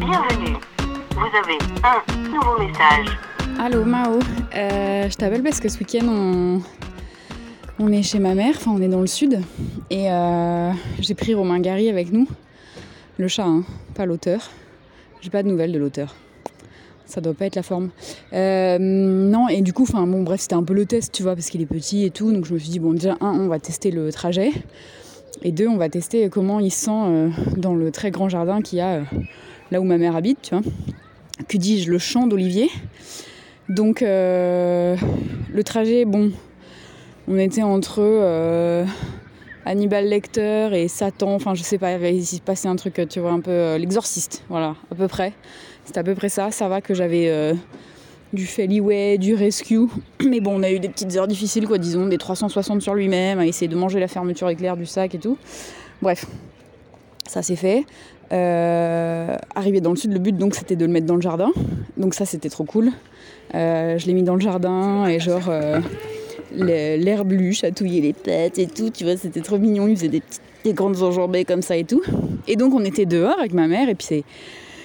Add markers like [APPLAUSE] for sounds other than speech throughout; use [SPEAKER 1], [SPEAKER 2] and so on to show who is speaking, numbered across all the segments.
[SPEAKER 1] Bienvenue. Vous avez un nouveau message.
[SPEAKER 2] Allô Mao, Euh, je t'appelle parce que ce week-end on... on est chez ma mère, enfin on est dans le sud, et euh, j'ai pris Romain Gary avec nous, le chat, hein, pas l'auteur. J'ai pas de nouvelles de l'auteur. Ça doit pas être la forme. Euh, non, et du coup, enfin bon, bref, c'était un peu le test, tu vois, parce qu'il est petit et tout, donc je me suis dit, bon, déjà, un, on va tester le trajet, et deux, on va tester comment il se sent dans le très grand jardin qu'il y a là où ma mère habite, tu vois. Que dis-je, le champ d'olivier. Donc euh, le trajet, bon, on était entre euh, Hannibal Lecter et Satan, enfin je sais pas, il s'est passé un truc, tu vois, un peu euh, l'exorciste, voilà, à peu près. C'était à peu près ça, ça va que j'avais euh, du Feliway, du Rescue, [CLEARS THROAT] mais bon, on a eu des petites heures difficiles, quoi, disons, des 360 sur lui-même, à essayer de manger la fermeture éclair du sac et tout. Bref, ça c'est fait. Euh, arrivé dans le sud, le but donc c'était de le mettre dans le jardin. Donc ça c'était trop cool. Euh, je l'ai mis dans le jardin et genre euh, l'herbe lui chatouillait les pattes et tout, tu vois, c'était trop mignon. Il faisait des grandes enjambées comme ça et tout. Et donc on était dehors avec ma mère et puis c'est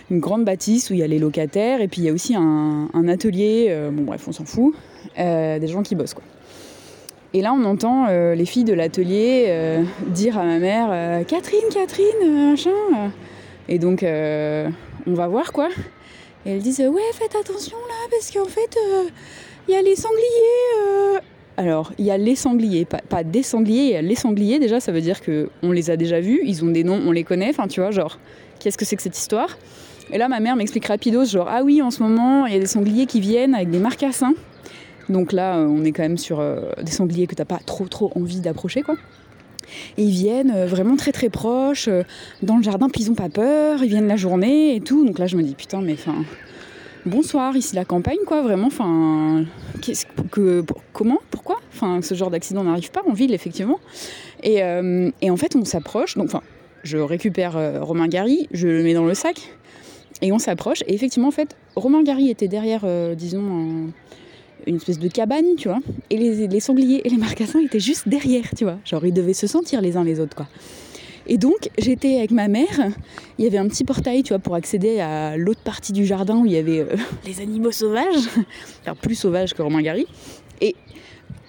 [SPEAKER 2] une grande bâtisse où il y a les locataires et puis il y a aussi un, atelier, bon bref on s'en fout, des gens qui bossent quoi. Et là, on entend les filles de l'atelier dire à ma mère Catherine, Catherine, machin. Euh. Et donc, euh, on va voir quoi. Et elles disent Ouais, faites attention là, parce qu'en fait, euh, il y a les sangliers. euh. Alors, il y a les sangliers, pas, des sangliers, il y a les sangliers. Déjà, ça veut dire que on les a déjà vus, ils ont des noms, on les connaît. Enfin, tu vois, genre, qu'est-ce que c'est que cette histoire? Et là, ma mère m'explique rapidos genre Ah oui, en ce moment, il y a des sangliers qui viennent avec des marcassins. Donc là, euh, on est quand même sur euh, des sangliers que t'as pas trop trop envie d'approcher, quoi. Et ils viennent euh, vraiment très très proches, euh, dans le jardin, puis ils ont pas peur, ils viennent la journée et tout. Donc là, je me dis, putain, mais enfin, bonsoir, ici la campagne, quoi, vraiment, enfin, que, comment, pourquoi ce genre d'accident n'arrive pas en ville, effectivement. Et, euh, et en fait, on s'approche, donc, enfin, je récupère Romain Gary, je le mets dans le sac, et on s'approche, et effectivement, en fait, Romain Gary était derrière, disons, un- une espèce de cabane, tu vois. Et les, sangliers et les marcassins étaient juste derrière, tu vois. Genre, ils devaient se sentir les uns les autres, quoi. Et donc, j'étais avec ma mère. Il y avait un petit portail, tu vois, pour accéder à l'autre partie du jardin où il y avait euh, [LAUGHS] les animaux sauvages. Enfin, plus sauvages que Romain Gary. Et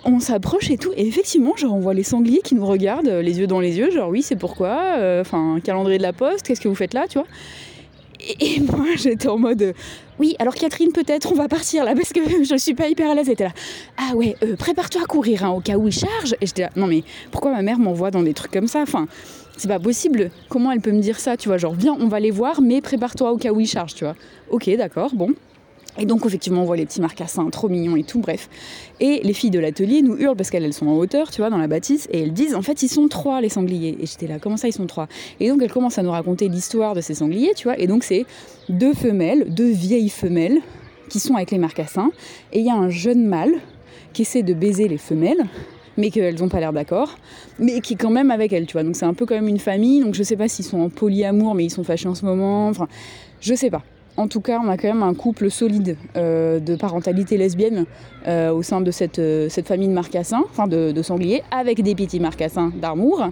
[SPEAKER 2] on s'approche et tout. Et effectivement, genre, on voit les sangliers qui nous regardent, euh, les yeux dans les yeux. Genre, oui, c'est pourquoi. euh, Enfin, calendrier de la poste, qu'est-ce que vous faites là, tu vois. Et, et [LAUGHS] moi, j'étais en mode. Oui, alors Catherine, peut-être on va partir là parce que [LAUGHS] je suis pas hyper à l'aise. Elle était là. Ah ouais, euh, prépare-toi à courir hein, au cas où il charge. Et j'étais là. Non mais pourquoi ma mère m'envoie dans des trucs comme ça? Enfin, c'est pas possible. Comment elle peut me dire ça Tu vois, genre viens, on va les voir, mais prépare-toi au cas où il charge, tu vois. Ok, d'accord, bon. Et donc effectivement, on voit les petits marcassins trop mignons et tout, bref. Et les filles de l'atelier nous hurlent parce qu'elles elles sont en hauteur, tu vois, dans la bâtisse, et elles disent en fait ils sont trois les sangliers. Et j'étais là, comment ça ils sont trois? Et donc elles commencent à nous raconter l'histoire de ces sangliers, tu vois. Et donc c'est deux femelles, deux vieilles femelles qui sont avec les marcassins, et il y a un jeune mâle qui essaie de baiser les femelles, mais qu'elles n'ont pas l'air d'accord, mais qui est quand même avec elles, tu vois. Donc c'est un peu quand même une famille, donc je sais pas s'ils sont en polyamour, mais ils sont fâchés en ce moment, enfin, je sais pas. En tout cas, on a quand même un couple solide euh, de parentalité lesbienne euh, au sein de cette, euh, famille de marcassins, enfin de, sangliers, avec des petits marcassins d'amour.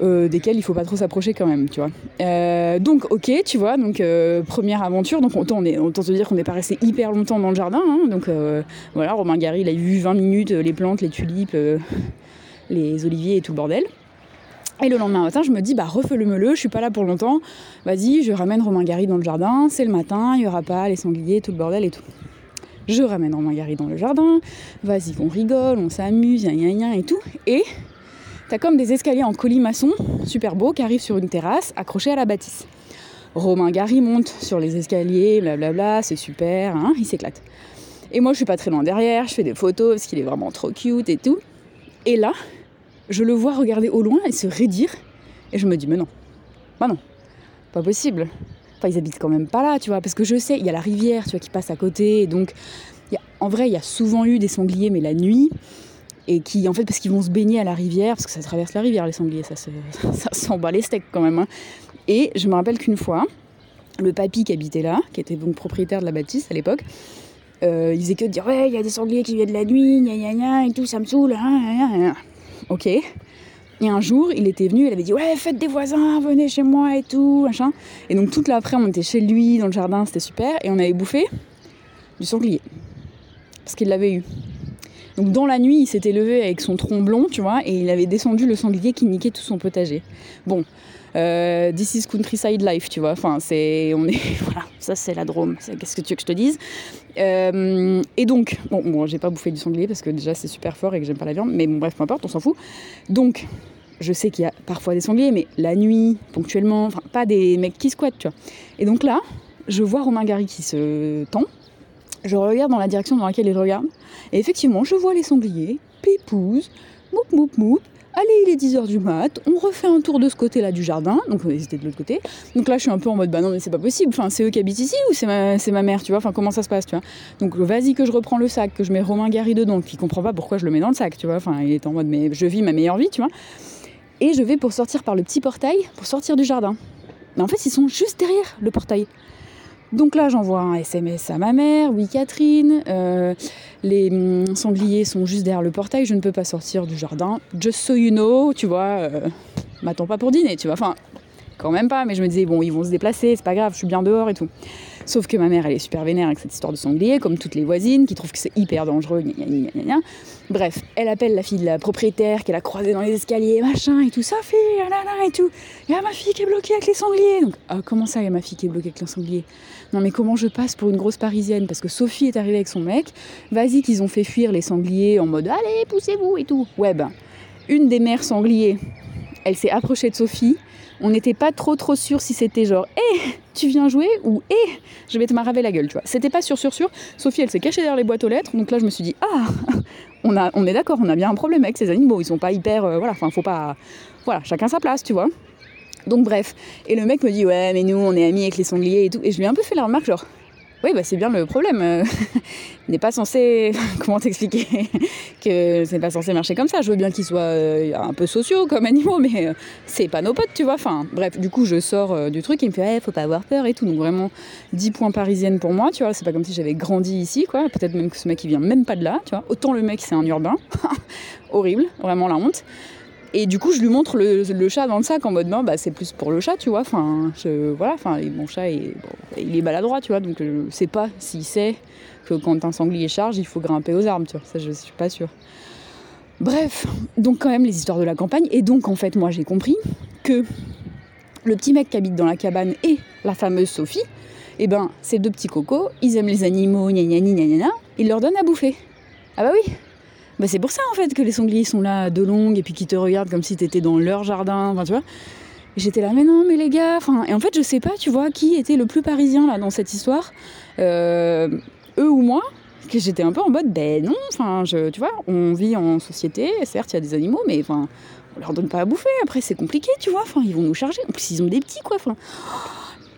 [SPEAKER 2] euh, desquels il faut pas trop s'approcher quand même, tu vois. Donc ok, tu vois, donc première aventure, donc autant, on est, autant se dire qu'on n'est pas resté hyper longtemps dans le jardin, hein, donc voilà, Romain Gary, il a vu 20 minutes les plantes, les tulipes, les oliviers et tout le bordel. Et le lendemain matin, je me dis, bah refais-le-me-le, je suis pas là pour longtemps, vas-y, je ramène Romain Gary dans le jardin, c'est le matin, il y aura pas les sangliers, tout le bordel et tout. Je ramène Romain Gary dans le jardin, vas-y, on rigole, on s'amuse, gna et tout, et T'as comme des escaliers en colimaçon, super beaux, qui arrivent sur une terrasse accrochée à la bâtisse. Romain Gary monte sur les escaliers, blablabla, c'est super, hein, il s'éclate. Et moi, je suis pas très loin derrière, je fais des photos parce qu'il est vraiment trop cute et tout. Et là, je le vois regarder au loin et se raidir. Et je me dis, mais non, bah non, pas possible. Enfin, ils habitent quand même pas là, tu vois, parce que je sais, il y a la rivière, tu vois, qui passe à côté. Donc, en vrai, il y a souvent eu des sangliers, mais la nuit et qui en fait parce qu'ils vont se baigner à la rivière parce que ça traverse la rivière les sangliers ça se, [LAUGHS] bat les steaks quand même hein. et je me rappelle qu'une fois le papy qui habitait là qui était donc propriétaire de la bâtisse à l'époque euh, il faisait que de dire ouais il y a des sangliers qui viennent la nuit gna gna et tout ça me saoule hein. Ok Et un jour, il était venu, il avait dit Ouais, faites des voisins, venez chez moi et tout, machin. Et donc, toute l'après, on était chez lui, dans le jardin, c'était super. Et on avait bouffé du sanglier. Parce qu'il l'avait eu. Donc, dans la nuit, il s'était levé avec son tronc blond, tu vois, et il avait descendu le sanglier qui niquait tout son potager. Bon, euh, this is countryside life, tu vois. Enfin, c'est, on est, [LAUGHS] voilà, ça c'est la Drôme. Qu'est-ce que tu veux que je te dise? Euh, Et donc, bon, bon j'ai pas bouffé du sanglier parce que déjà c'est super fort et que j'aime pas la viande, mais bon, bref, peu importe, on s'en fout. Donc, je sais qu'il y a parfois des sangliers, mais la nuit, ponctuellement, enfin, pas des mecs qui squattent, tu vois. Et donc là, je vois Romain Gary qui se tend. Je regarde dans la direction dans laquelle il regarde. Et effectivement, je vois les sangliers, pépouze, moup moup moup, allez, il est 10h du mat, on refait un tour de ce côté-là du jardin, donc on était de l'autre côté. Donc là, je suis un peu en mode, bah non, mais c'est pas possible, enfin, c'est eux qui habitent ici ou c'est ma, ma mère, tu vois, enfin, comment ça se passe, tu vois? Donc vas-y que je reprends le sac, que je mets Romain Gary dedans, qui comprend pas pourquoi je le mets dans le sac, tu vois, enfin, il est en mode, mais je vis ma meilleure vie, tu vois? Et je vais pour sortir par le petit portail, pour sortir du jardin. Mais en fait, ils sont juste derrière le portail. Donc là, j'envoie un SMS à ma mère, oui Catherine, euh, les hum, sangliers sont juste derrière le portail, je ne peux pas sortir du jardin. Just so you know, tu vois, euh, m'attends pas pour dîner, tu vois. Enfin, quand même pas, mais je me disais, bon, ils vont se déplacer, c'est pas grave, je suis bien dehors et tout. Sauf que ma mère, elle est super vénère avec cette histoire de sanglier, comme toutes les voisines, qui trouvent que c'est hyper dangereux, Bref, elle appelle la fille de la propriétaire qu'elle a croisée dans les escaliers, machin, et tout, ça fait, là là et tout. Il y a ma fille qui est bloquée avec les sangliers. Donc, ah, comment ça, il y a ma fille qui est bloquée avec les sangliers? Non, mais comment je passe pour une grosse parisienne? Parce que Sophie est arrivée avec son mec, vas-y qu'ils ont fait fuir les sangliers en mode, allez, poussez-vous et tout. Ouais, ben, une des mères sangliers, elle s'est approchée de Sophie, on n'était pas trop trop sûr si c'était genre hé tu viens jouer ou hé je vais te maraver la gueule tu vois. C'était pas sûr sûr sûr. Sophie elle s'est cachée derrière les boîtes aux lettres. Donc là je me suis dit ah [LAUGHS] on a on est d'accord on a bien un problème avec ces animaux. Ils sont pas hyper euh, voilà enfin faut pas voilà chacun sa place tu vois. Donc bref. Et le mec me dit ouais mais nous on est amis avec les sangliers et tout. Et je lui ai un peu fait la remarque genre oui, bah c'est bien le problème. Euh, [LAUGHS] n'est pas censé. [LAUGHS] Comment t'expliquer [LAUGHS] Que c'est pas censé marcher comme ça. Je veux bien qu'ils soient euh, un peu sociaux comme animaux, mais euh, c'est pas nos potes, tu vois. Enfin, bref, du coup, je sors du truc. Il me fait, eh, faut pas avoir peur et tout. Donc vraiment, 10 points parisiennes pour moi, tu vois. C'est pas comme si j'avais grandi ici, quoi. Peut-être même que ce mec, il vient même pas de là, tu vois. Autant le mec, c'est un urbain. Horrible, vraiment la honte. Et du coup, je lui montre le, chat dans le sac en mode non, bah, c'est plus pour le chat, tu vois. Enfin, voilà, enfin, mon chat, est, il est maladroit, tu vois. Donc, je sais pas s'il sait que quand un sanglier charge, il faut grimper aux arbres, tu vois. Ça, je suis pas sûre. Bref, donc quand même les histoires de la campagne. Et donc, en fait, moi, j'ai compris que le petit mec qui habite dans la cabane et la fameuse Sophie, eh ben, ces deux petits cocos, ils aiment les animaux, gna gna gna gna ils leur donnent à bouffer. Ah bah oui, bah, c'est pour ça en fait que les sangliers sont là de longue et puis qu'ils te regardent comme si t'étais dans leur jardin, enfin tu vois. J'étais là, mais non, mais les gars, enfin, et en fait, je sais pas, tu vois, qui était le plus parisien là dans cette histoire, euh, eux ou moi, que j'étais un peu en mode, ben non, enfin, je, tu vois, on vit en société, certes, il y a des animaux, mais enfin, on leur donne pas à bouffer, après, c'est compliqué, tu vois, enfin, ils vont nous charger, en plus, ils ont des petits, quoi.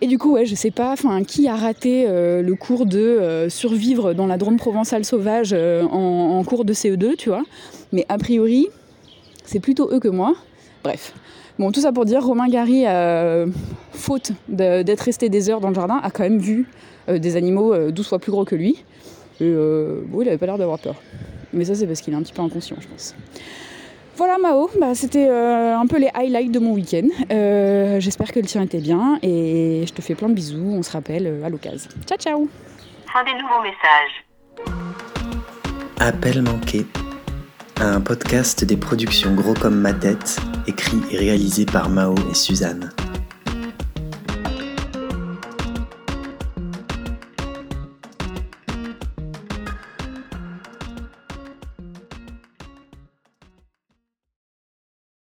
[SPEAKER 2] Et du coup, ouais, je sais pas, enfin, qui a raté euh, le cours de euh, survivre dans la Drôme provençale sauvage euh, en, cours de CE2, tu vois. Mais a priori, c'est plutôt eux que moi. Bref. Bon, tout ça pour dire, Romain Gary, faute d'être resté des heures dans le jardin, a quand même vu des animaux 12 fois plus gros que lui. Et bon, il avait pas l'air d'avoir peur. Mais ça, c'est parce qu'il est un petit peu inconscient, je pense. Voilà Mao, bah, c'était euh, un peu les highlights de mon week-end. Euh, j'espère que le tien était bien et je te fais plein de bisous. On se rappelle euh, à l'occasion. Ciao ciao
[SPEAKER 1] Fin des nouveaux messages.
[SPEAKER 3] Appel manqué. Un podcast des productions Gros comme ma tête, écrit et réalisé par Mao et Suzanne.